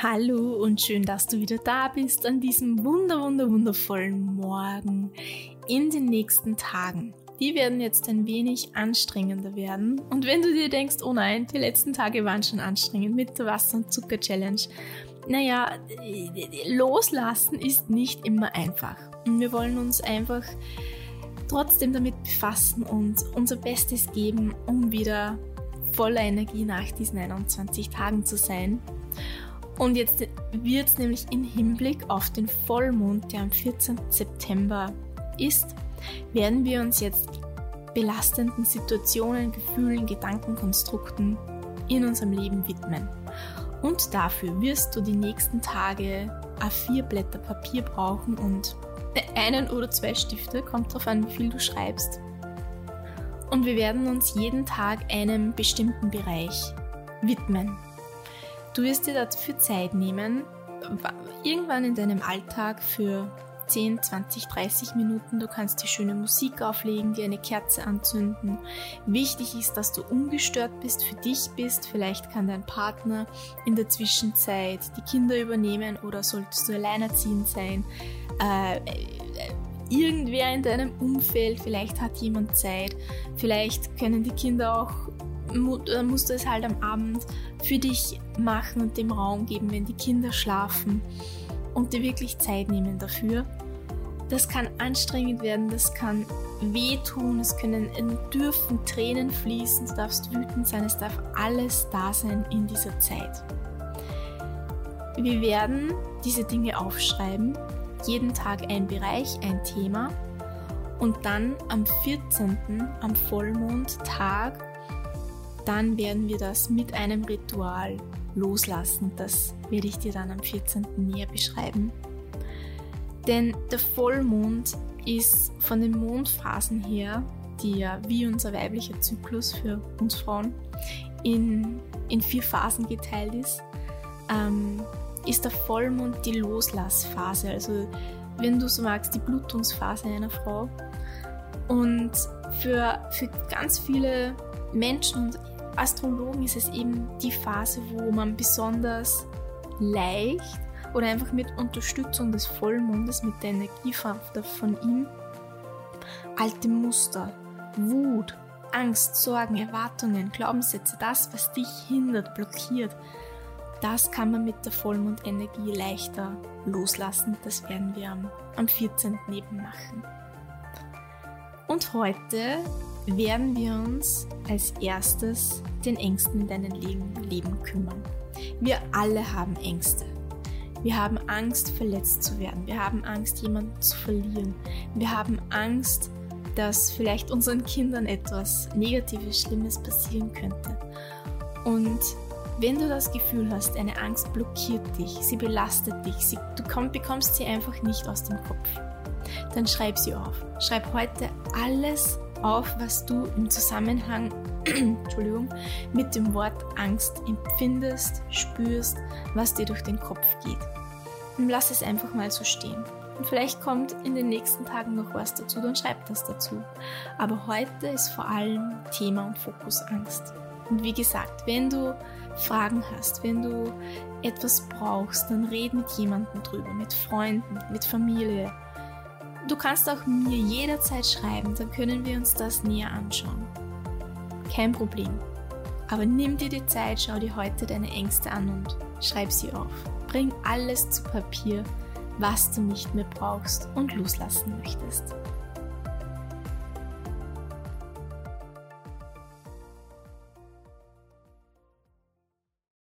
Hallo und schön, dass du wieder da bist an diesem wunder, wunder, wundervollen Morgen in den nächsten Tagen. Die werden jetzt ein wenig anstrengender werden. Und wenn du dir denkst, oh nein, die letzten Tage waren schon anstrengend mit der Wasser- und Zucker-Challenge, naja, loslassen ist nicht immer einfach. Und wir wollen uns einfach trotzdem damit befassen und unser Bestes geben, um wieder voller Energie nach diesen 21 Tagen zu sein. Und jetzt wird es nämlich im Hinblick auf den Vollmond, der am 14. September ist, werden wir uns jetzt belastenden Situationen, Gefühlen, Gedankenkonstrukten in unserem Leben widmen. Und dafür wirst du die nächsten Tage A4 Blätter Papier brauchen und einen oder zwei Stifte, kommt darauf an, wie viel du schreibst. Und wir werden uns jeden Tag einem bestimmten Bereich widmen. Du wirst dir dafür Zeit nehmen, irgendwann in deinem Alltag für 10, 20, 30 Minuten. Du kannst dir schöne Musik auflegen, dir eine Kerze anzünden. Wichtig ist, dass du ungestört bist, für dich bist. Vielleicht kann dein Partner in der Zwischenzeit die Kinder übernehmen oder solltest du alleinerziehend sein. Äh, irgendwer in deinem Umfeld, vielleicht hat jemand Zeit, vielleicht können die Kinder auch musst du es halt am Abend für dich machen und dem Raum geben, wenn die Kinder schlafen und dir wirklich Zeit nehmen dafür. Das kann anstrengend werden, das kann wehtun, es können dürfen Tränen fließen, du darfst wütend sein, es darf alles da sein in dieser Zeit. Wir werden diese Dinge aufschreiben, jeden Tag ein Bereich, ein Thema und dann am 14. am Vollmondtag dann werden wir das mit einem Ritual loslassen. Das werde ich dir dann am 14. näher beschreiben. Denn der Vollmond ist von den Mondphasen her, die ja wie unser weiblicher Zyklus für uns Frauen in, in vier Phasen geteilt ist, ähm, ist der Vollmond die Loslassphase. Also wenn du so magst, die Blutungsphase einer Frau. Und für, für ganz viele Menschen und Astrologen ist es eben die Phase, wo man besonders leicht oder einfach mit Unterstützung des Vollmondes, mit der Energie von ihm, alte Muster, Wut, Angst, Sorgen, Erwartungen, Glaubenssätze, das, was dich hindert, blockiert, das kann man mit der Vollmondenergie leichter loslassen. Das werden wir am, am 14. eben machen. Und heute werden wir uns als erstes den Ängsten in deinem Leben kümmern. Wir alle haben Ängste. Wir haben Angst, verletzt zu werden. Wir haben Angst, jemanden zu verlieren. Wir haben Angst, dass vielleicht unseren Kindern etwas Negatives, Schlimmes passieren könnte. Und wenn du das Gefühl hast, eine Angst blockiert dich, sie belastet dich, sie, du komm, bekommst sie einfach nicht aus dem Kopf, dann schreib sie auf. Schreib heute alles auf, was du im Zusammenhang Entschuldigung, mit dem Wort Angst empfindest, spürst, was dir durch den Kopf geht. Und lass es einfach mal so stehen. Und vielleicht kommt in den nächsten Tagen noch was dazu, dann schreib das dazu. Aber heute ist vor allem Thema und Fokus Angst. Und wie gesagt, wenn du Fragen hast, wenn du etwas brauchst, dann red mit jemandem drüber, mit Freunden, mit Familie, Du kannst auch mir jederzeit schreiben, dann können wir uns das näher anschauen. Kein Problem. Aber nimm dir die Zeit, schau dir heute deine Ängste an und schreib sie auf. Bring alles zu Papier, was du nicht mehr brauchst und loslassen möchtest.